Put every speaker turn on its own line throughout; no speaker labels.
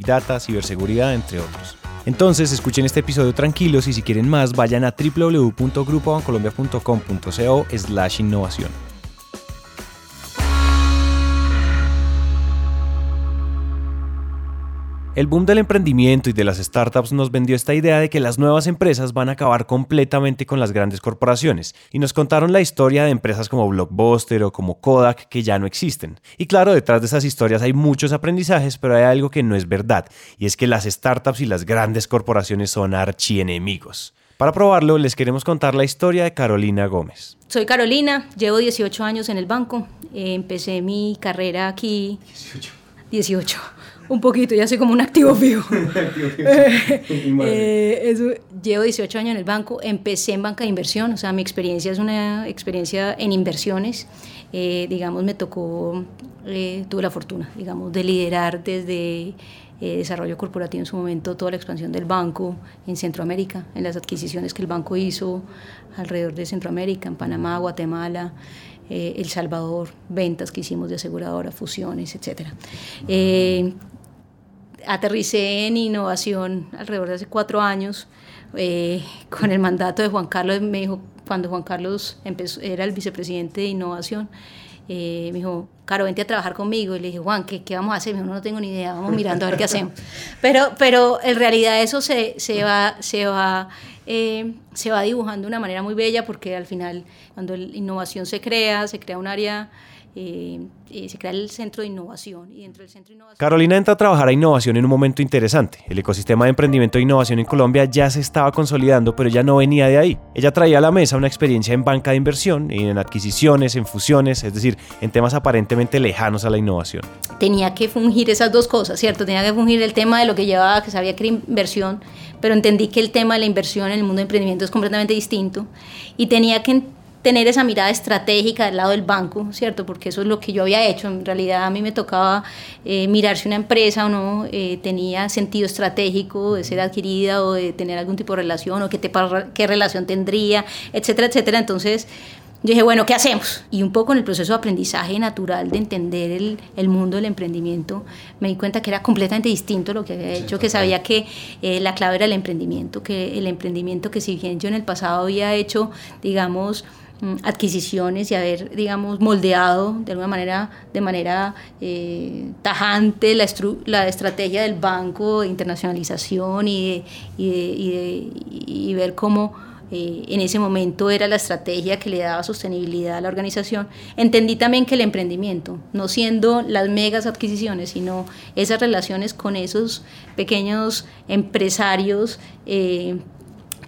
data, ciberseguridad, entre otros. Entonces, escuchen este episodio tranquilos y si quieren más, vayan a www.grupobancolombia.com.co slash innovación. El boom del emprendimiento y de las startups nos vendió esta idea de que las nuevas empresas van a acabar completamente con las grandes corporaciones y nos contaron la historia de empresas como Blockbuster o como Kodak que ya no existen. Y claro, detrás de esas historias hay muchos aprendizajes, pero hay algo que no es verdad y es que las startups y las grandes corporaciones son archienemigos. Para probarlo, les queremos contar la historia de Carolina Gómez.
Soy Carolina, llevo 18 años en el banco. Empecé mi carrera aquí. 18. 18 un poquito, ya soy como un activo fijo. Eh, llevo 18 años en el banco, empecé en banca de inversión, o sea, mi experiencia es una experiencia en inversiones. Eh, digamos, me tocó, eh, tuve la fortuna, digamos, de liderar desde desarrollo corporativo en su momento toda la expansión del banco en Centroamérica, en las adquisiciones que el banco hizo alrededor de Centroamérica, en Panamá, Guatemala. El Salvador, ventas que hicimos de aseguradora, fusiones, etc aterricé en innovación alrededor de hace cuatro años eh, con el mandato de Juan Carlos. Me dijo, cuando Juan Carlos empezó, era el vicepresidente de innovación, eh, me dijo, Caro, vente a trabajar conmigo. Y le dije, Juan, ¿qué, qué vamos a hacer? Me dijo, no, tengo ni idea, vamos mirando a ver qué hacemos. Pero, pero en realidad eso se, se va, se va, eh, se va dibujando de una manera muy bella porque al final, cuando la innovación se crea, se crea un área eh, eh, se crea el centro de innovación y dentro del centro de innovación...
Carolina entra a trabajar a innovación en un momento interesante. El ecosistema de emprendimiento e innovación en Colombia ya se estaba consolidando, pero ya no venía de ahí. Ella traía a la mesa una experiencia en banca de inversión, en adquisiciones, en fusiones, es decir, en temas aparentemente lejanos a la innovación.
Tenía que fungir esas dos cosas, ¿cierto? Tenía que fungir el tema de lo que llevaba, que sabía que era inversión, pero entendí que el tema de la inversión en el mundo de emprendimiento es completamente distinto y tenía que tener esa mirada estratégica del lado del banco, ¿cierto? Porque eso es lo que yo había hecho. En realidad a mí me tocaba eh, mirar si una empresa o no eh, tenía sentido estratégico de ser adquirida o de tener algún tipo de relación o qué, qué relación tendría, etcétera, etcétera. Entonces yo dije, bueno, ¿qué hacemos? Y un poco en el proceso de aprendizaje natural de entender el, el mundo del emprendimiento, me di cuenta que era completamente distinto lo que había hecho, que sabía que eh, la clave era el emprendimiento, que el emprendimiento que si bien yo en el pasado había hecho, digamos, adquisiciones y haber, digamos, moldeado de alguna manera, de manera eh, tajante la, la, estrategia del banco de internacionalización y, y, ver cómo eh, en ese momento era la estrategia que le daba sostenibilidad a la organización. Entendí también que el emprendimiento, no siendo las megas adquisiciones, sino esas relaciones con esos pequeños empresarios, eh,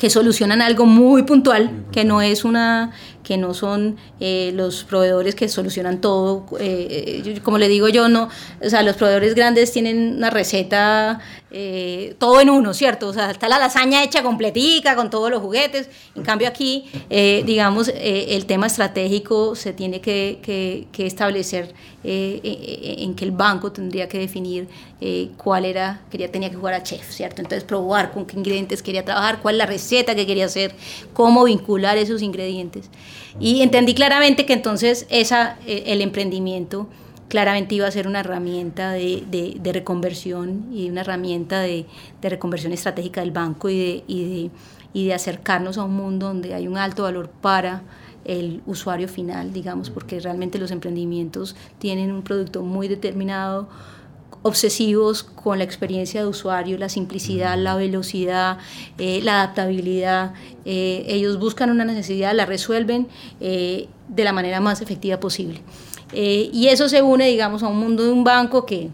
que solucionan algo muy puntual, que no es una que no son eh, los proveedores que solucionan todo. Eh, eh, como le digo yo, no, o sea, los proveedores grandes tienen una receta todo en uno, ¿cierto? O sea, está la lasaña hecha completica con todos los juguetes. En cambio aquí, digamos, el tema estratégico se tiene que, que, que establecer en que el banco tendría que definir cuál era, quería, tenía que jugar a chef, ¿cierto? Entonces probar con qué ingredientes quería trabajar, cuál es la receta que quería hacer, cómo vincular esos ingredientes. Y entendí claramente que entonces esa, eh, el emprendimiento claramente iba a ser una herramienta de, de, reconversión y una herramienta de, de, reconversión estratégica del banco y y, y de acercarnos a un mundo donde hay un alto valor para el usuario final, digamos, porque realmente los emprendimientos tienen un producto muy determinado, obsesivos con la experiencia de usuario, la simplicidad, la velocidad, eh, la adaptabilidad. Eh, ellos buscan una necesidad, la resuelven eh, de la manera más efectiva posible. y eso se une, digamos, a un mundo de un banco que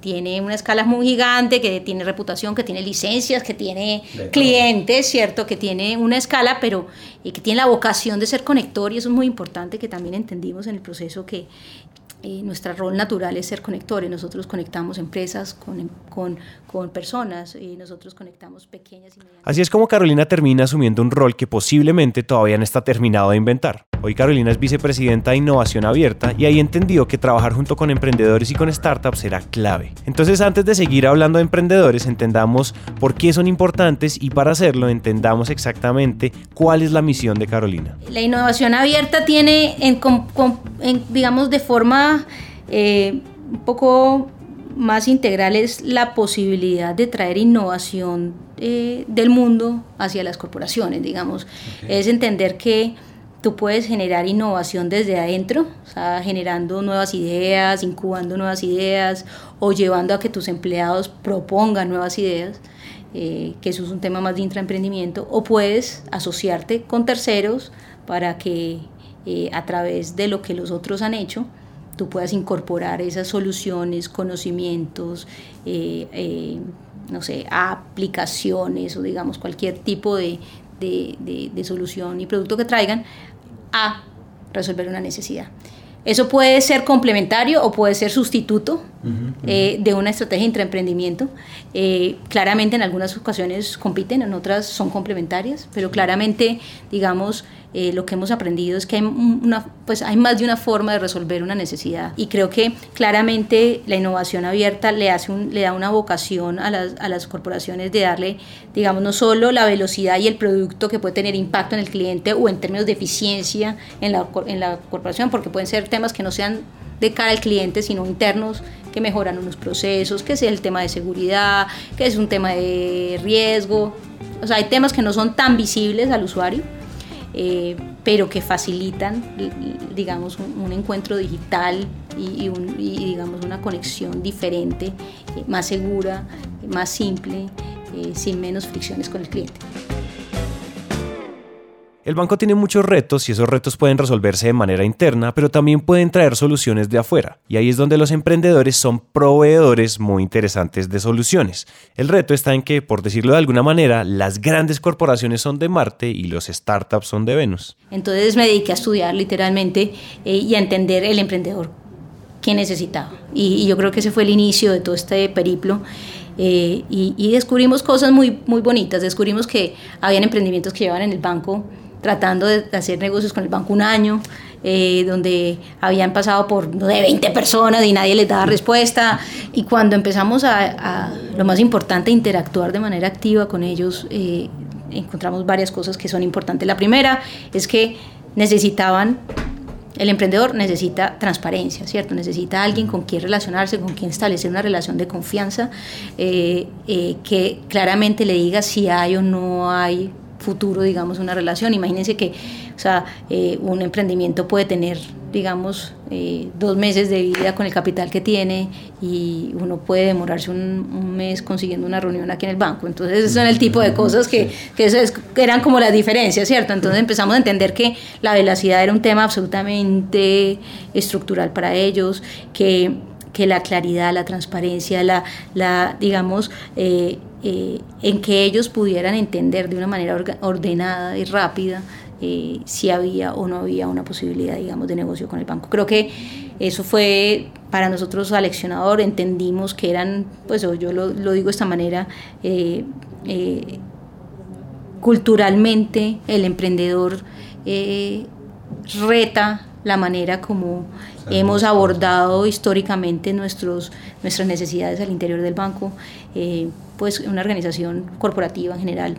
tiene una escala muy gigante, que tiene reputación, que tiene licencias, que tiene clientes, ¿cierto? Que tiene una escala, pero que tiene la vocación de ser conector y eso es muy importante que también entendimos en el proceso que eh, nuestro rol natural es ser conectores. Nosotros conectamos empresas con, con, con, personas y nosotros conectamos pequeñas y medianas.
Así es como Carolina termina asumiendo un rol que posiblemente todavía no está terminado de inventar. Hoy Carolina es vicepresidenta de Innovación Abierta y ahí entendió que trabajar junto con emprendedores y con startups será clave. Entonces antes de seguir hablando de emprendedores, entendamos por qué son importantes y para hacerlo entendamos exactamente cuál es la misión de Carolina.
La innovación abierta tiene, en, en, digamos, de forma eh, un poco más integral es la posibilidad de traer innovación eh, del mundo hacia las corporaciones, digamos. Es entender que tú puedes generar innovación desde adentro, o sea, generando nuevas ideas, incubando nuevas ideas o llevando a que tus empleados propongan nuevas ideas, eh, que eso es un tema más de intraemprendimiento, o puedes asociarte con terceros para que a través de lo que los otros han hecho, tú puedas incorporar esas soluciones, conocimientos, eh, eh, no sé, aplicaciones o digamos cualquier tipo de, solución y producto que traigan a resolver una necesidad. Eso puede ser complementario o puede ser sustituto eh, de una estrategia de intraemprendimiento. claramente en algunas ocasiones compiten, en otras son complementarias, pero claramente, digamos, eh, lo que hemos aprendido es que hay, una, pues hay más de una forma de resolver una necesidad. Y creo que claramente la innovación abierta le, hace un, le da una vocación a las, a las corporaciones de darle, digamos, no solo la velocidad y el producto que puede tener impacto en el cliente o en términos de eficiencia en la, en la corporación, porque pueden ser temas que no sean de cara al cliente, sino internos que mejoran unos procesos, que es el tema de seguridad, que es un tema de riesgo. O sea, hay temas que no son tan visibles al usuario, eh, pero que facilitan, digamos, un, encuentro digital y, digamos, una conexión diferente, eh, más segura, más simple, eh, sin menos fricciones con el cliente.
El banco tiene muchos retos y esos retos pueden resolverse de manera interna, pero también pueden traer soluciones de afuera. Y ahí es donde los emprendedores son proveedores muy interesantes de soluciones. El reto está en que, por decirlo de alguna manera, las grandes corporaciones son de Marte y los startups son de Venus.
Entonces me dediqué a estudiar literalmente eh, y a entender el emprendedor que necesitaba. Y, yo creo que ese fue el inicio de todo este periplo. Eh, y, descubrimos cosas muy, muy bonitas. Descubrimos que habían emprendimientos que llevaban en el banco tratando de hacer negocios con el banco un año, eh, donde habían pasado por de 20 personas y nadie les daba respuesta. Y cuando empezamos a, lo más importante, interactuar de manera activa con ellos, eh, encontramos varias cosas que son importantes. La primera es que necesitaban el emprendedor necesita transparencia, ¿cierto? Necesita alguien con quien relacionarse, con quien establecer una relación de confianza, eh, que claramente le diga si hay o no hay futuro, digamos, una relación. Imagínense que, o sea, eh, un emprendimiento puede tener, digamos, eh, dos meses de vida con el capital que tiene y uno puede demorarse un, mes consiguiendo una reunión aquí en el banco. Entonces, esos son el tipo de cosas que, que eran como las diferencias, ¿cierto? Entonces empezamos a entender que la velocidad era un tema absolutamente estructural para ellos, que que la claridad, la transparencia, la, la digamos, eh, eh, en que ellos pudieran entender de una manera ordenada y rápida eh, si había o no había una posibilidad, digamos, de negocio con el banco. Creo que eso fue para nosotros aleccionador, entendimos que eran, pues yo lo, lo digo de esta manera, culturalmente el emprendedor reta la manera como hemos abordado históricamente nuestros, nuestras necesidades al interior del banco, eh, pues una organización corporativa en general.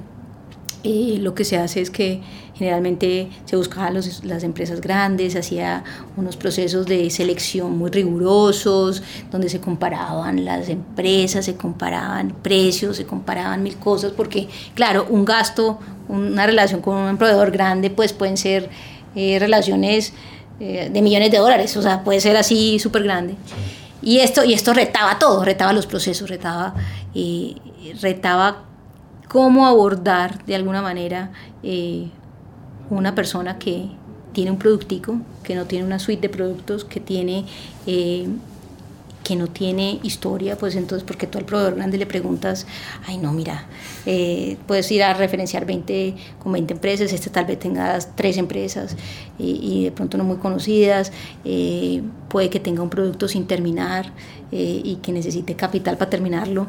Eh, lo que se hace es que generalmente se buscaba los, las empresas grandes, se hacía unos procesos de selección muy rigurosos, donde se comparaban las empresas, se comparaban precios, se comparaban mil cosas, porque claro, un gasto, una relación con un proveedor grande, pues pueden ser eh, relaciones eh, de millones de dólares, o sea, puede ser así súper grande. Y esto, y esto retaba todo, retaba los procesos, retaba, eh, retaba cómo abordar de alguna manera eh, una persona que tiene un productico, que no tiene una suite de productos, que tiene que no tiene historia, pues entonces, porque tú al proveedor grande le preguntas, ay no, mira, eh, puedes ir a referenciar 20, con 20 empresas, este tal vez tengas tres empresas y, de pronto no muy conocidas, eh, puede que tenga un producto sin terminar eh, y que necesite capital para terminarlo,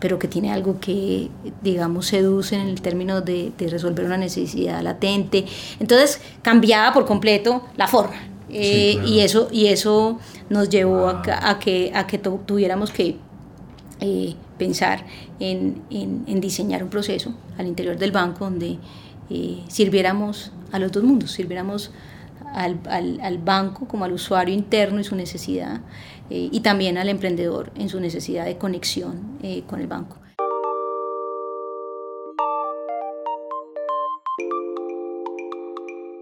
pero que tiene algo que, digamos, seduce en el término de, de resolver una necesidad latente. Entonces, cambiaba por completo la forma. Eh, y, eso, y eso nos llevó a, que, a que tuviéramos que eh, pensar en, en, diseñar un proceso al interior del banco donde eh, sirviéramos a los dos mundos, sirviéramos al, al, al, banco como al usuario interno y su necesidad y también al emprendedor en su necesidad de conexión con el banco.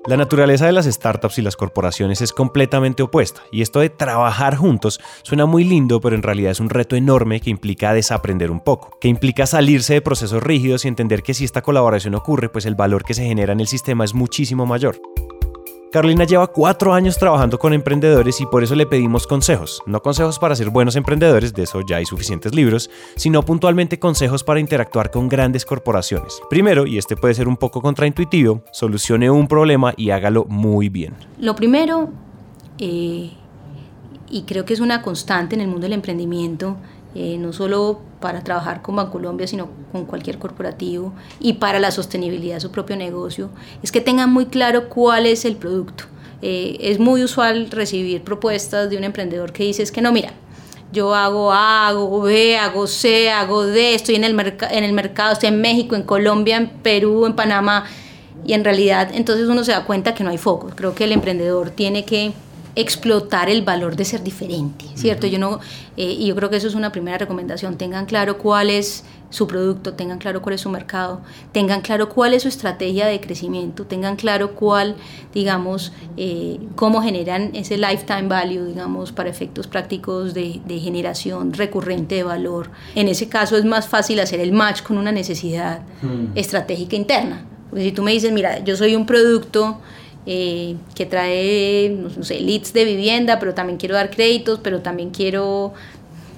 La naturaleza de las startups y las corporaciones es completamente opuesta, y esto de trabajar juntos suena muy lindo, pero en realidad es un reto enorme que implica desaprender un poco, que implica salirse de procesos rígidos y entender que si esta colaboración ocurre, pues el valor que se genera en el sistema es muchísimo mayor. Carolina lleva cuatro años trabajando con emprendedores y por eso le pedimos consejos. No consejos para ser buenos emprendedores, de eso ya hay suficientes libros, sino puntualmente consejos para interactuar con grandes corporaciones. Primero, y este puede ser un poco contraintuitivo, solucione un problema y hágalo muy bien.
Lo primero, eh, y creo que es una constante en el mundo del emprendimiento, eh, no solo para trabajar con Bancolombia, sino con cualquier corporativo y para la sostenibilidad de su propio negocio, es que tengan muy claro cuál es el producto. Eh, es muy usual recibir propuestas de un emprendedor que dice es que no, mira, yo hago A, hago B, hago C, hago D, estoy en el, en el mercado, estoy en México, en Colombia, en Perú, en Panamá, y en realidad entonces uno se da cuenta que no hay foco. Creo que el emprendedor tiene que explotar el valor de ser diferente, ¿cierto? Yo no, eh, y yo creo que eso es una primera recomendación, tengan claro cuál es su producto, tengan claro cuál es su mercado, tengan claro cuál es su estrategia de crecimiento, tengan claro cuál, digamos, eh, cómo generan ese lifetime value, digamos, para efectos prácticos de, de, generación recurrente de valor. En ese caso es más fácil hacer el match con una necesidad hmm. estratégica interna. Porque si tú me dices, mira, yo soy un producto eh, que trae, no sé, leads de vivienda, pero también quiero dar créditos, pero también quiero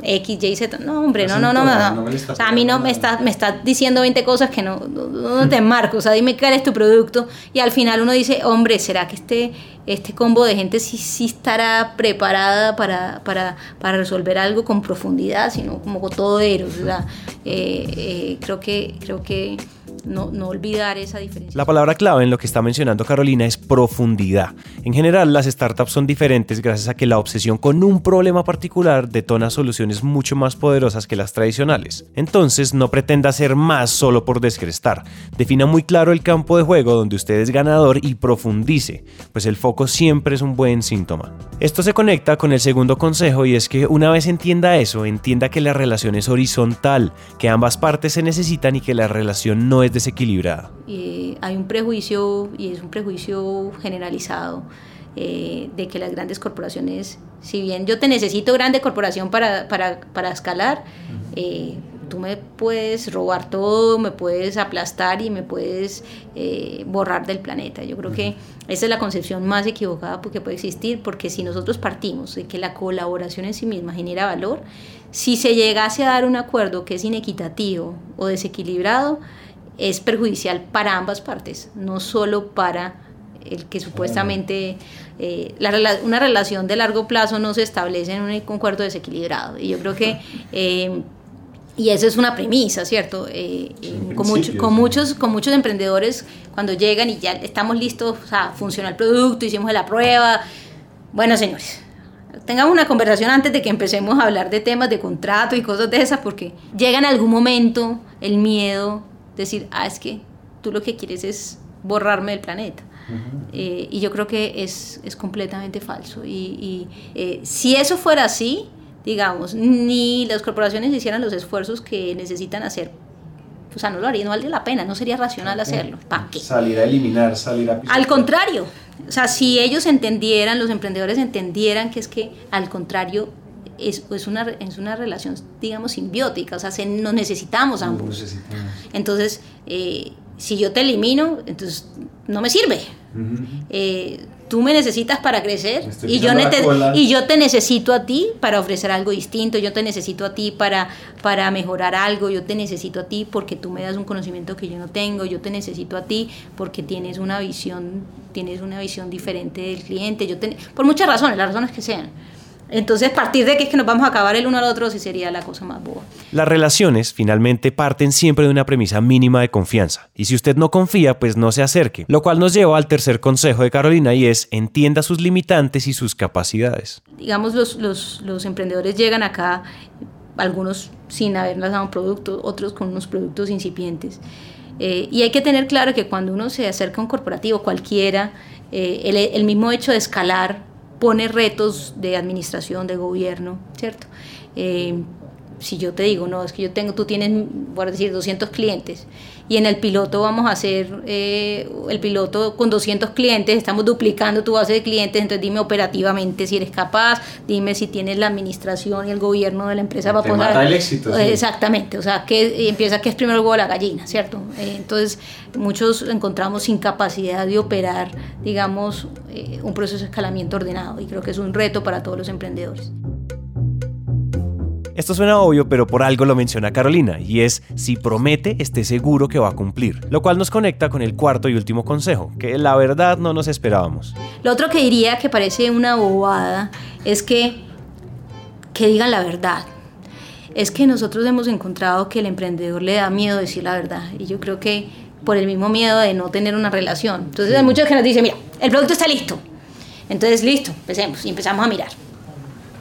X, Y, Z. No, hombre, no, no, no, no. a mí no me está, me está diciendo 20 cosas que no, no, te marco. O sea, dime cuál es tu producto. Y al final uno dice, hombre, ¿será que este, este combo de gente sí, sí estará preparada para, para, para resolver algo con profundidad, sino como todo O sea, eh, eh, creo que, creo que no, olvidar esa diferencia.
La palabra clave en lo que está mencionando Carolina es profundidad. En general, las startups son diferentes gracias a que la obsesión con un problema particular detona soluciones mucho más poderosas que las tradicionales. Entonces, no pretenda hacer más solo por descrestar. Defina muy claro el campo de juego donde usted es ganador y profundice, pues el foco siempre es un buen síntoma. Esto se conecta con el segundo consejo y es que una vez entienda eso, entienda que la relación es horizontal, que ambas partes se necesitan y que la relación no es desequilibrada.
hay un prejuicio, y es un prejuicio generalizado, eh, de que las grandes corporaciones, si bien yo te necesito grande corporación para, para, para escalar, eh, tú me puedes robar todo, me puedes aplastar y me puedes eh, borrar del planeta. Yo creo que esa es la concepción más equivocada porque puede existir, porque si nosotros partimos de que la colaboración en sí misma genera valor, si se llegase a dar un acuerdo que es inequitativo o desequilibrado, es perjudicial para ambas partes, no solo para el que supuestamente eh, una relación de largo plazo no se establece en un acuerdo desequilibrado. Y yo creo que, eh, y esa es una premisa, ¿cierto? Eh, con, con, muchos, con muchos emprendedores, cuando llegan y ya estamos listos, o sea, funciona el producto, hicimos la prueba. Bueno, señores, tengamos una conversación antes de que empecemos a hablar de temas de contrato y cosas de esas, porque llega en algún momento el miedo decir, ah, es que tú lo que quieres es borrarme del planeta. Eh, y yo creo que es, es completamente falso. Y, eh, si eso fuera así, digamos, ni las corporaciones hicieran los esfuerzos que necesitan hacer, o sea, no lo haría, no vale la pena, no sería racional hacerlo. ¿Para qué?
Salir a eliminar, salir a...
Al contrario, o sea, si ellos entendieran, los emprendedores entendieran que es que al contrario es, es, una, es una relación, digamos, simbiótica, o sea, se, nos necesitamos ambos. Entonces, eh, si yo te elimino, entonces no me sirve. Eh, tú me necesitas para crecer y yo, y yo te necesito a ti para ofrecer algo distinto, yo te necesito a ti para, para mejorar algo, yo te necesito a ti porque tú me das un conocimiento que yo no tengo, yo te necesito a ti porque tienes una visión, tienes una visión diferente del cliente, yo por muchas razones, las razones que sean. Entonces, partir de que es que nos vamos a acabar el uno al otro, sí sería la cosa más boba.
Las relaciones finalmente parten siempre de una premisa mínima de confianza. Y si usted no confía, pues no se acerque. Lo cual nos lleva al tercer consejo de Carolina y es entienda sus limitantes y sus capacidades.
Digamos, los, los, los emprendedores llegan acá, algunos sin haber lanzado un producto, otros con unos productos incipientes. Eh, y hay que tener claro que cuando uno se acerca a un corporativo, cualquiera, eh, el, el mismo hecho de escalar pone retos de administración, de gobierno, ¿cierto? Eh, si yo te digo, no, es que yo tengo, tú tienes, voy a decir, 200 clientes y en el piloto vamos a hacer eh, el piloto con 200 clientes, estamos duplicando tu base de clientes, entonces dime operativamente si eres capaz, dime si tienes la administración y el gobierno de la empresa
para poder... el éxito.
Exactamente, o sea, que empieza que es primero el huevo la gallina, ¿cierto? Eh, entonces, muchos encontramos incapacidad de operar, digamos, un proceso de escalamiento ordenado y creo que es un reto para todos los emprendedores.
Esto suena obvio, pero por algo lo menciona Carolina, y es si promete, esté seguro que va a cumplir. Lo cual nos conecta con el cuarto y último consejo, que la verdad no nos esperábamos.
Lo otro que diría que parece una bobada es que, que digan la verdad. Es que nosotros hemos encontrado que el emprendedor le da miedo decir la verdad, y yo creo que por el mismo miedo de no tener una relación. Entonces hay muchos que nos dicen, mira, el producto está listo. Entonces, listo, empecemos y empezamos a mirar.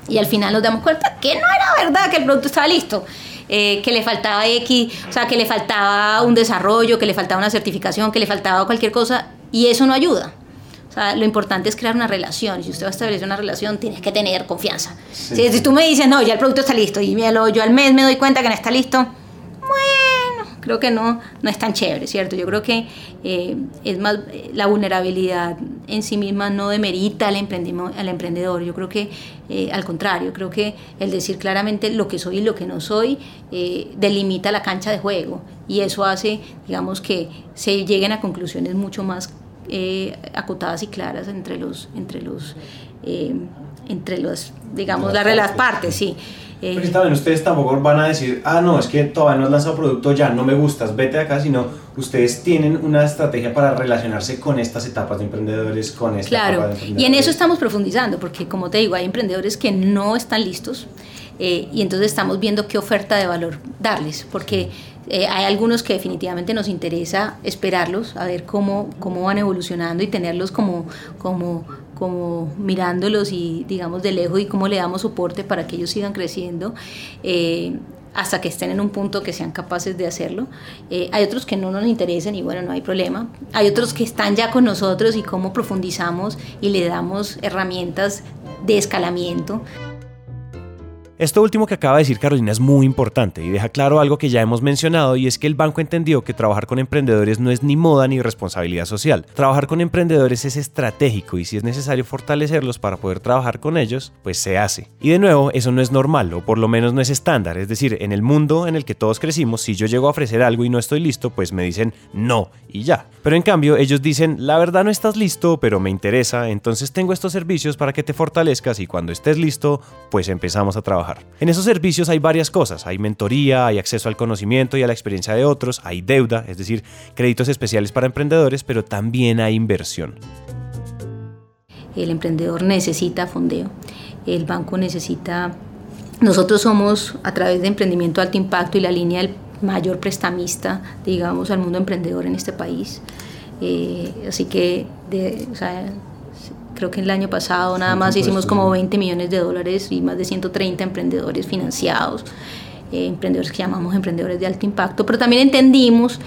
Y al final nos damos cuenta que no era verdad que el producto estaba listo. Eh, que le faltaba X, o sea, que le faltaba un desarrollo, que le faltaba una certificación, que le faltaba cualquier cosa, y eso no ayuda. O sea, lo importante es crear una relación. Si usted va a establecer una relación, tienes que tener confianza. Si, tú me dices, no, ya el producto está listo, y yo al mes me doy cuenta que no está listo, creo que no, no es tan chévere, ¿cierto? Yo creo que eh, es más, la vulnerabilidad en sí misma no demerita al, al emprendedor. Yo creo que eh, al contrario, creo que el decir claramente lo que soy y lo que no soy eh, delimita la cancha de juego y eso hace, digamos, que se lleguen a conclusiones mucho más acotadas y claras entre los, entre los, entre los, digamos, las, las partes, sí.
Eh, Porque también ustedes tampoco van a decir, ah, no, es que todavía no has lanzado producto, ya no me gustas, vete de acá, sino ustedes tienen una estrategia para relacionarse con estas etapas de emprendedores, con esta
Claro, y en eso estamos profundizando, porque como te digo, hay emprendedores que no están listos eh, y entonces estamos viendo qué oferta de valor darles, porque eh, hay algunos que definitivamente nos interesa esperarlos, a ver cómo, cómo van evolucionando y tenerlos como, como como mirándolos y digamos de lejos y cómo le damos soporte para que ellos sigan creciendo. Eh, hasta que estén en un punto que sean capaces de hacerlo. Eh, hay otros que no nos interesan y bueno, no hay problema. Hay otros que están ya con nosotros y cómo profundizamos y le damos herramientas de escalamiento.
Esto último que acaba de decir Carolina es muy importante y deja claro algo que ya hemos mencionado y es que el banco entendió que trabajar con emprendedores no es ni moda ni responsabilidad social. Trabajar con emprendedores es estratégico y si es necesario fortalecerlos para poder trabajar con ellos, pues se hace. Y de nuevo, eso no es normal o por lo menos no es estándar, es decir, en el mundo en el que todos crecimos, si yo llego a ofrecer algo y no estoy listo, pues me dicen no y ya. Pero en cambio, ellos dicen, la verdad no estás listo, pero me interesa, entonces tengo estos servicios para que te fortalezcas y cuando estés listo, pues empezamos a trabajar. En esos servicios hay varias cosas, hay mentoría, hay acceso al conocimiento y a la experiencia de otros, hay deuda, es decir, créditos especiales para emprendedores, pero también hay inversión.
El emprendedor necesita fondeo, el banco necesita... Nosotros somos, a través de Emprendimiento Alto Impacto y la línea del mayor prestamista, digamos, al mundo emprendedor en este país. Eh, así que, de, Creo que el año pasado nada más hicimos como 20 millones de dólares y más de 130 emprendedores financiados, eh, emprendedores que llamamos emprendedores de alto impacto, pero también entendimos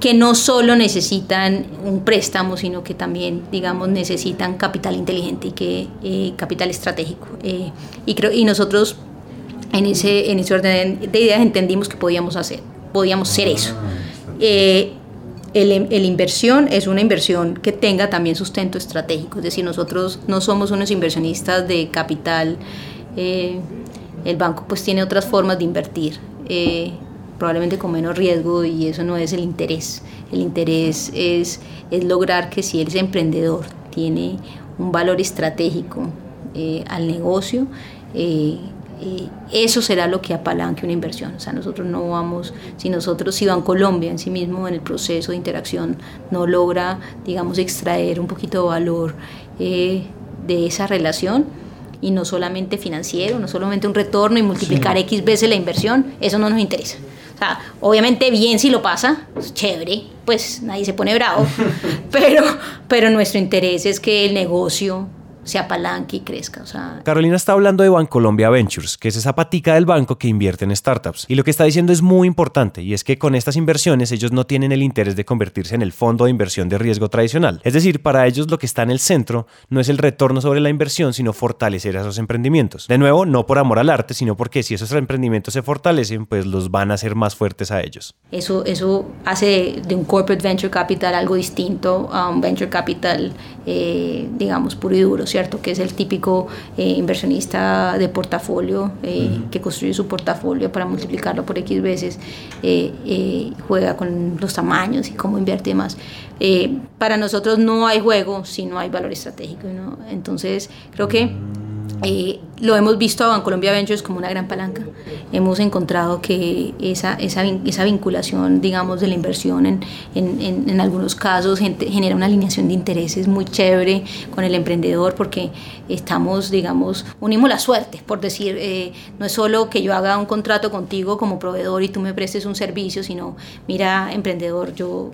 que no solo necesitan un préstamo, sino que también, digamos, necesitan capital inteligente y que eh, capital estratégico. Eh, y, creo, y nosotros en ese, en ese orden de ideas entendimos que podíamos hacer, podíamos ser eso. Ah, el, inversión es una inversión que tenga también sustento estratégico, es decir, nosotros no somos unos inversionistas de capital, eh, el banco pues tiene otras formas de invertir, eh, probablemente con menos riesgo y eso no es el interés, el interés es, es lograr que si eres emprendedor tiene un valor estratégico eh, al negocio, eh, eh, eso será lo que apalanque una inversión. O sea, nosotros no vamos, si nosotros, si Colombia en sí mismo en el proceso de interacción no logra, digamos, extraer un poquito de valor de esa relación, y no solamente financiero, no solamente un retorno y multiplicar X veces la inversión, eso no nos interesa. O sea, obviamente bien si lo pasa, chévere, pues nadie se pone bravo, pero, pero nuestro interés es que el negocio se apalanque y crezca. O sea.
Carolina está hablando de Bancolombia Ventures, que es esa patica del banco que invierte en startups. Y lo que está diciendo es muy importante, y es que con estas inversiones ellos no tienen el interés de convertirse en el fondo de inversión de riesgo tradicional. Es decir, para ellos lo que está en el centro no es el retorno sobre la inversión, sino fortalecer a esos emprendimientos. De nuevo, no por amor al arte, sino porque si esos emprendimientos se fortalecen, pues los van a hacer más fuertes a ellos.
Eso, eso hace de un corporate venture capital algo distinto a un venture capital, eh, digamos, puro y duro. ¿Cierto? Que es el típico eh, inversionista de portafolio eh, que construye su portafolio para multiplicarlo por X veces, eh, juega con los tamaños y cómo invierte más. para nosotros no hay juego si no hay valor estratégico, ¿no? Entonces, creo que eh, lo hemos visto a Bancolombia Ventures como una gran palanca. Hemos encontrado que esa, esa, esa vinculación, digamos, de la inversión en, en, en, algunos casos genera una alineación de intereses muy chévere con el emprendedor porque estamos, digamos, unimos la suerte, por decir, eh, no es solo que yo haga un contrato contigo como proveedor y tú me prestes un servicio, sino, mira, emprendedor, yo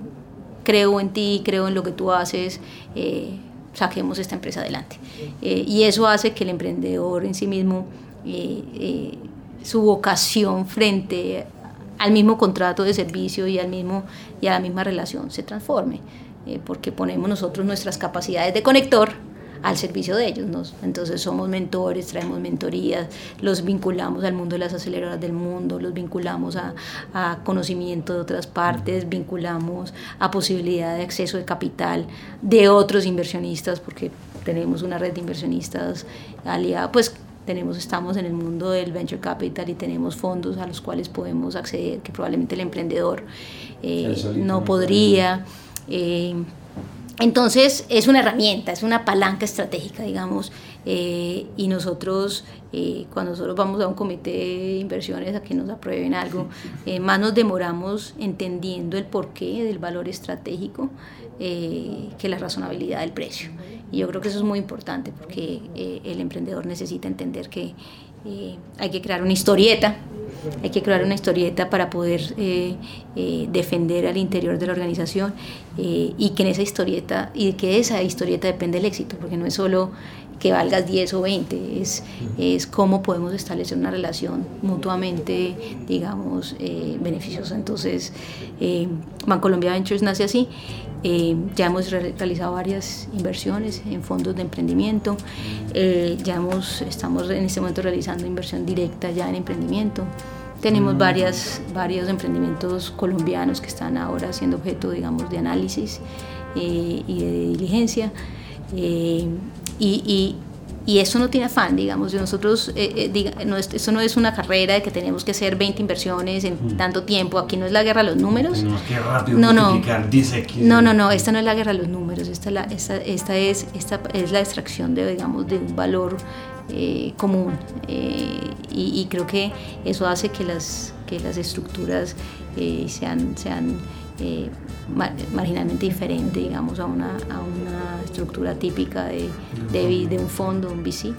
creo en ti, creo en lo que tú haces. Eh, saquemos esta empresa adelante. Eh, y eso hace que el emprendedor en sí mismo, eh, eh, su vocación frente al mismo contrato de servicio y, al mismo, y a la misma relación se transforme, porque ponemos nosotros nuestras capacidades de conector al servicio de ellos. ¿no? Entonces somos mentores, traemos mentorías, los vinculamos al mundo de las aceleradoras del mundo, los vinculamos a, a conocimiento de otras partes, vinculamos a posibilidad de acceso de capital de otros inversionistas, porque tenemos una red de inversionistas aliada, pues tenemos, estamos en el mundo del venture capital y tenemos fondos a los cuales podemos acceder, que probablemente el emprendedor eh, no podría. Eh, entonces es una herramienta, es una palanca estratégica, digamos, eh, y nosotros, eh, cuando nosotros vamos a un comité de inversiones a que nos aprueben algo, eh, más nos demoramos entendiendo el porqué del valor estratégico que la razonabilidad del precio. Y yo creo que eso es muy importante porque el emprendedor necesita entender que hay que crear una historieta hay que crear una historieta para poder eh, eh, defender al interior de la organización eh, y que en esa historieta, y que esa historieta depende del éxito, porque no es solo que valgas 10 o 20, es, es cómo podemos establecer una relación mutuamente, digamos, beneficiosa. Entonces, Bancolombia Ventures nace así. ya hemos realizado varias inversiones en fondos de emprendimiento. ya hemos, estamos en este momento realizando inversión directa ya en emprendimiento. Tenemos varias, varios emprendimientos colombianos que están ahora siendo objeto, digamos, de análisis eh, y de diligencia. Eh, y, y, eso no tiene afán, digamos, nosotros, eh, no, eso no es una carrera de que tenemos que hacer 20 inversiones en tanto tiempo, aquí no es la guerra de los números.
no, no,
no, no, no, esta no es la guerra de los números, esta, la, esta, esta, es, esta es la extracción de, digamos, de un valor eh, común. Eh, y, creo que eso hace que las, que las estructuras eh, sean, sean marginalmente diferentes, digamos, a una, a una estructura típica de, de, de un fondo, un VC.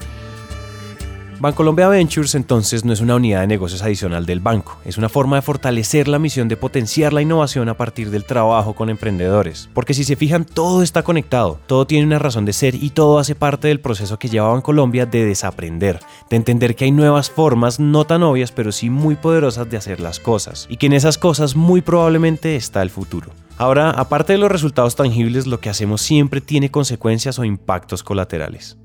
Bancolombia Ventures entonces no es una unidad de negocios adicional del banco, es una forma de fortalecer la misión de potenciar la innovación a partir del trabajo con emprendedores. Porque si se fijan, todo está conectado, todo tiene una razón de ser y todo hace parte del proceso que lleva Bancolombia de desaprender, de entender que hay nuevas formas no tan obvias pero sí muy poderosas de hacer las cosas y que en esas cosas muy probablemente está el futuro. Ahora, aparte de los resultados tangibles, lo que hacemos siempre tiene consecuencias o impactos colaterales.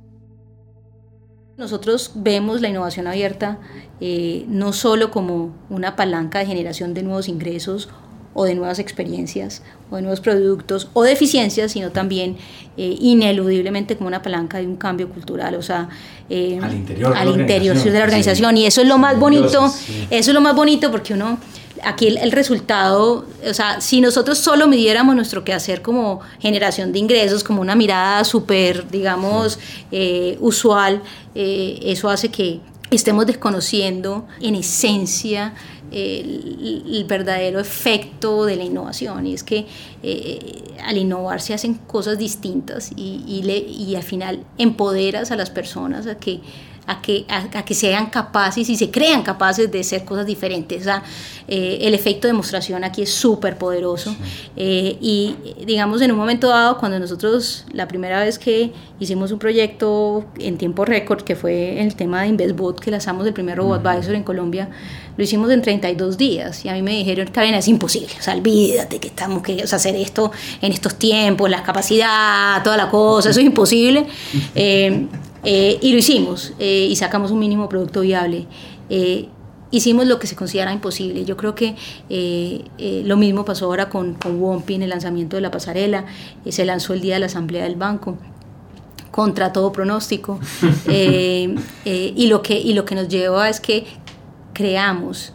Nosotros vemos la innovación abierta eh, no solo como una palanca de generación de nuevos ingresos o de nuevas experiencias o de nuevos productos o de eficiencias, sino también eh, ineludiblemente como una palanca de un cambio cultural, o sea,
eh, al interior,
al de, la interior de la organización. Y eso es lo más bonito, eso es lo más bonito porque uno aquí el, resultado, o sea, si nosotros solo midiéramos nuestro quehacer como generación de ingresos, como una mirada súper, digamos, eh, usual, eh, eso hace que estemos desconociendo en esencia el, verdadero efecto de la innovación. Y es que eh, al innovar se hacen cosas distintas y, y, le, y al final empoderas a las personas a que a que, a, que sean capaces y se crean capaces de hacer cosas diferentes. O sea, eh, el efecto de demostración aquí es súper poderoso. Eh, y digamos, en un momento dado, cuando nosotros, la primera vez que hicimos un proyecto en tiempo récord, que fue el tema de InvestBot, que lanzamos el primer Robo Advisor en Colombia, lo hicimos en 32 días. Y a mí me dijeron, Karen, es imposible. O sea, olvídate que estamos que o sea, hacer esto en estos tiempos, la capacidad, toda la cosa, eso es imposible. Eh, eh, y lo hicimos eh, y sacamos un mínimo producto viable. Eh, hicimos lo que se considera imposible. Yo creo que lo mismo pasó ahora con, con Wompi en el lanzamiento de la pasarela. se lanzó el día de la asamblea del banco contra todo pronóstico. y, lo que, y lo que nos lleva es que creamos,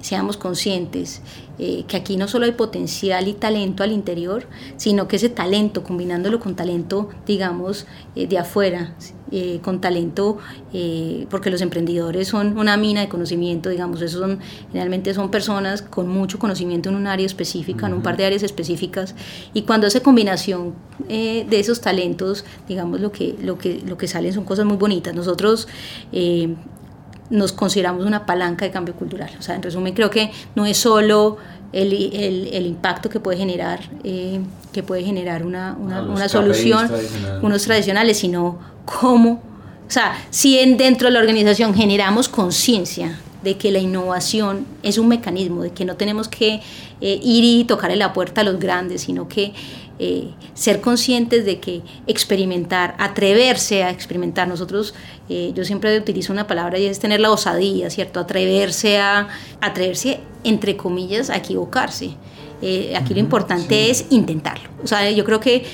seamos conscientes que aquí no solo hay potencial y talento al interior, sino que ese talento, combinándolo con talento, digamos, de afuera, eh, con talento, eh, porque los emprendedores son una mina de conocimiento, digamos, esos son, generalmente son personas con mucho conocimiento en un área específica, en un par de áreas específicas, y cuando hace combinación eh, de esos talentos, digamos, lo que, lo, que, lo que salen son cosas muy bonitas. Nosotros nos consideramos una palanca de cambio cultural, o sea, en resumen, creo que no es solo el, el, el, impacto que puede generar, que puede generar una, una, una solución, unos tradicionales, sino cómo, o sea, si en, dentro de la organización generamos conciencia de que la innovación es un mecanismo, de que no tenemos que eh, ir y tocarle la puerta a los grandes, sino que eh, ser conscientes de que experimentar, atreverse a experimentar, nosotros, eh, yo siempre utilizo una palabra y es tener la osadía, ¿cierto? Atreverse a, atreverse, entre comillas, a equivocarse. aquí lo importante es intentarlo. O sea, yo creo que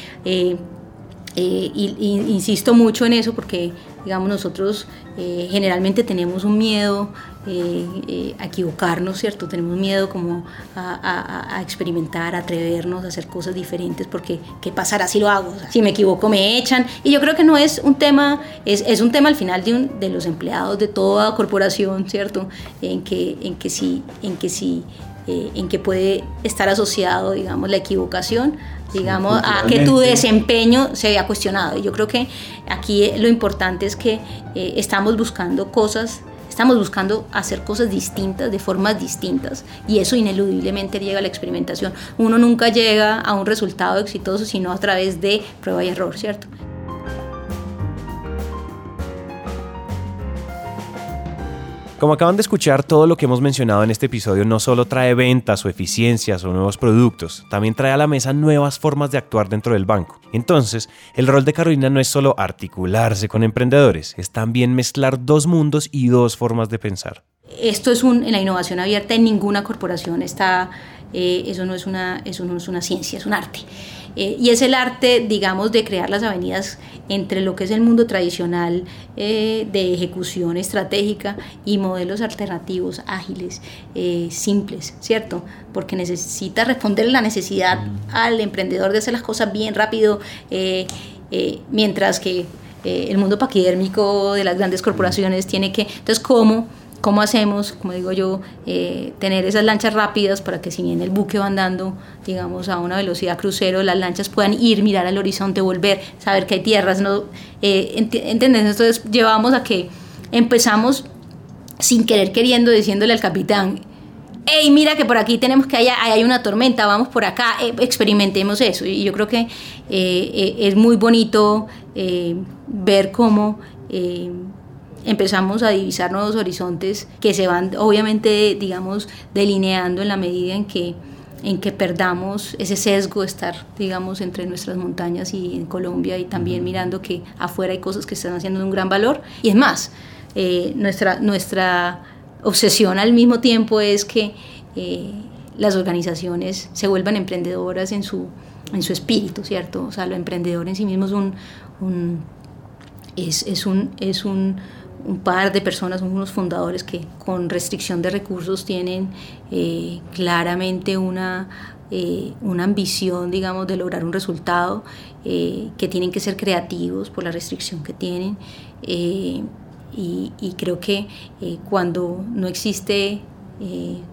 eh, y, insisto mucho en eso porque, digamos, nosotros eh, generalmente tenemos un miedo eh, a equivocarnos, ¿cierto? Tenemos miedo como a, experimentar, a atrevernos, a hacer cosas diferentes porque, ¿qué pasará si lo hago? si me equivoco, me echan. Y yo creo que no es un tema, es, es un tema al final de, un, de los empleados de toda corporación, ¿cierto? En que, en que sí, en que sí. en que puede estar asociado, digamos, la equivocación digamos, a que tu desempeño se vea cuestionado. Y yo creo que aquí lo importante es que eh, estamos buscando cosas, estamos buscando hacer cosas distintas, de formas distintas, y eso ineludiblemente llega a la experimentación. Uno nunca llega a un resultado exitoso sino a través de prueba y error, ¿cierto?
Como acaban de escuchar, todo lo que hemos mencionado en este episodio no solo trae ventas o eficiencias o nuevos productos, también trae a la mesa nuevas formas de actuar dentro del banco. Entonces, el rol de Carolina no es solo articularse con emprendedores, es también mezclar dos mundos y dos formas de pensar.
Esto es un, en la innovación abierta, en ninguna corporación está, eh, eso, no es una, eso no es una ciencia, es un arte. Eh, y es el arte, digamos, de crear las avenidas entre lo que es el mundo tradicional eh, de ejecución estratégica y modelos alternativos, ágiles, eh, simples, ¿cierto? Porque necesita responder la necesidad mm. al emprendedor de hacer las cosas bien rápido, mientras que el mundo paquidérmico de las grandes corporaciones tiene que, entonces, ¿cómo? ¿Cómo hacemos, como digo yo, eh, tener esas lanchas rápidas para que si bien el buque va andando, digamos, a una velocidad crucero, las lanchas puedan ir, mirar al horizonte, volver, saber que hay tierras, ¿no? Eh, Entonces llevamos a que empezamos sin querer queriendo, diciéndole al capitán, hey, mira que por aquí tenemos que haya, hay una tormenta, vamos por acá, eh, experimentemos eso. Y yo creo que eh, es muy bonito ver cómo empezamos a divisar nuevos horizontes que se van obviamente, digamos, delineando en la medida en que en que perdamos ese sesgo de estar, digamos, entre nuestras montañas y en Colombia y también mirando que afuera hay cosas que están haciendo de un gran valor. Y es más, eh, nuestra, nuestra obsesión al mismo tiempo es que eh, las organizaciones se vuelvan emprendedoras en su, en su espíritu, ¿cierto? O sea, lo emprendedor en sí mismo es un, un es, es, un, es un un par de personas, unos fundadores que con restricción de recursos tienen eh, claramente una, eh, una ambición, digamos, de lograr un resultado, eh, que tienen que ser creativos por la restricción que tienen. Y, y, creo que cuando no existe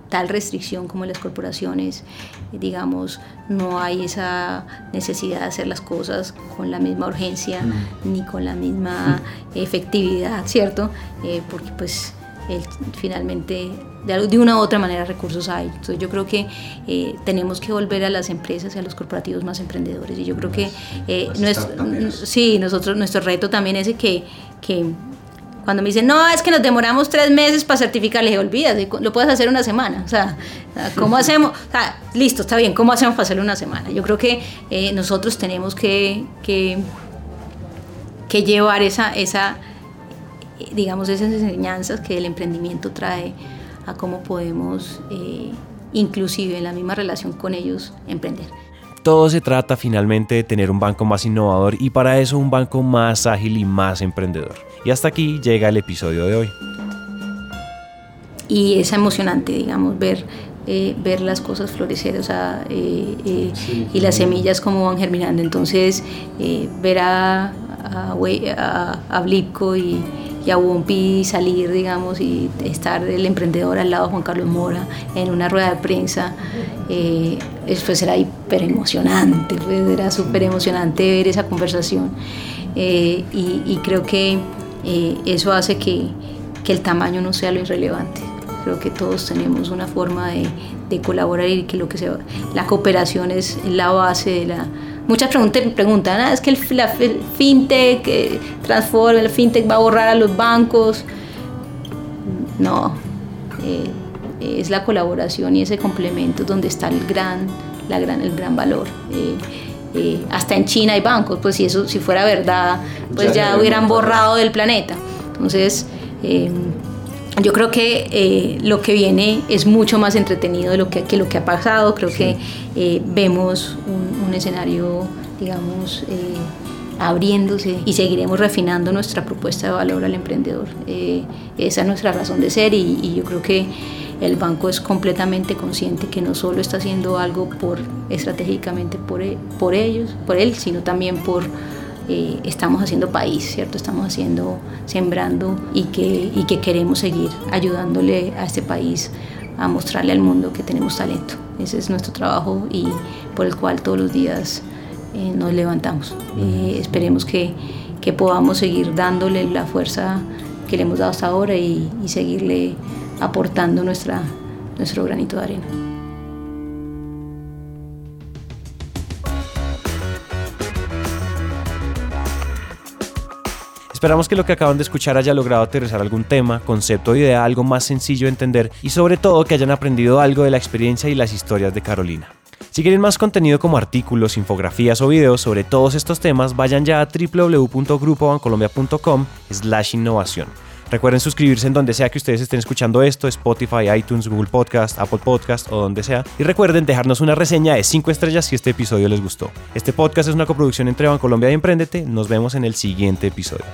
tal restricción como en las corporaciones, digamos, no hay esa necesidad de hacer las cosas con la misma urgencia mm. ni con la misma efectividad, ¿cierto? Eh, porque pues finalmente de, de, una u otra manera recursos hay. Entonces yo creo que eh, tenemos que volver a las empresas y a los corporativos más emprendedores. Y yo creo que eh, nuestro, sí, nosotros, nuestro reto también es que, que cuando me dicen, no, es que nos demoramos tres meses para certificar, les olvidas, lo puedes hacer una semana. O sea, ¿cómo hacemos? O sea, listo, está bien, ¿cómo hacemos para hacerlo una semana? Yo creo que eh, nosotros tenemos que, que, que, llevar esa, esa, digamos, esas enseñanzas que el emprendimiento trae a cómo podemos, eh, inclusive en la misma relación con ellos, emprender.
Todo se trata finalmente de tener un banco más innovador y para eso un banco más ágil y más emprendedor. Y hasta aquí llega el episodio de hoy.
Y es emocionante, digamos, ver, eh, ver las cosas florecer, o sea, eh, eh, y las semillas como van germinando. Entonces, ver a, a, a, Blipco y, y a Wompi salir, digamos, y estar el emprendedor al lado de Juan Carlos Mora en una rueda de prensa, eh, pues era hiper emocionante, pues era súper emocionante ver esa conversación. y, y, creo que eh, eso hace que, que, el tamaño no sea lo irrelevante. Creo que todos tenemos una forma de, de colaborar y que lo que se, la cooperación es la base de la... Muchas preguntas preguntan, ah, es que el, la, fintech eh, transforma, el fintech va a borrar a los bancos. No, eh, es la colaboración y ese complemento donde está el gran, la gran, el gran valor. Eh, hasta en China hay bancos, pues si eso si fuera verdad, pues ya, hubieran borrado del planeta. Entonces, eh, yo creo que eh, lo que viene es mucho más entretenido de lo que, que lo que ha pasado. Creo que vemos un, un, escenario, digamos, abriéndose y seguiremos refinando nuestra propuesta de valor al emprendedor. esa es nuestra razón de ser y, y yo creo que el banco es completamente consciente que no solo está haciendo algo por estratégicamente por, por ellos, por él, sino también por eh, estamos haciendo país, ¿cierto? Estamos haciendo, sembrando y que, y que queremos seguir ayudándole a este país a mostrarle al mundo que tenemos talento. Ese es nuestro trabajo y por el cual todos los días eh, nos levantamos. Eh, esperemos que, que, podamos seguir dándole la fuerza que le hemos dado hasta ahora y, y seguirle aportando nuestra, nuestro granito de arena.
Esperamos que lo que acaban de escuchar haya logrado aterrizar algún tema, concepto o idea algo más sencillo de entender y sobre todo que hayan aprendido algo de la experiencia y las historias de Carolina. Si quieren más contenido como artículos, infografías o videos sobre todos estos temas, vayan ya a www.grupobancolombia.com slash innovación. Recuerden suscribirse en donde sea que ustedes estén escuchando esto, Spotify, iTunes, Google Podcast, Apple Podcast o donde sea. Y recuerden dejarnos una reseña de 5 estrellas si este episodio les gustó. Este podcast es una coproducción entre Bancolombia y Emprendete. Nos vemos en el siguiente episodio.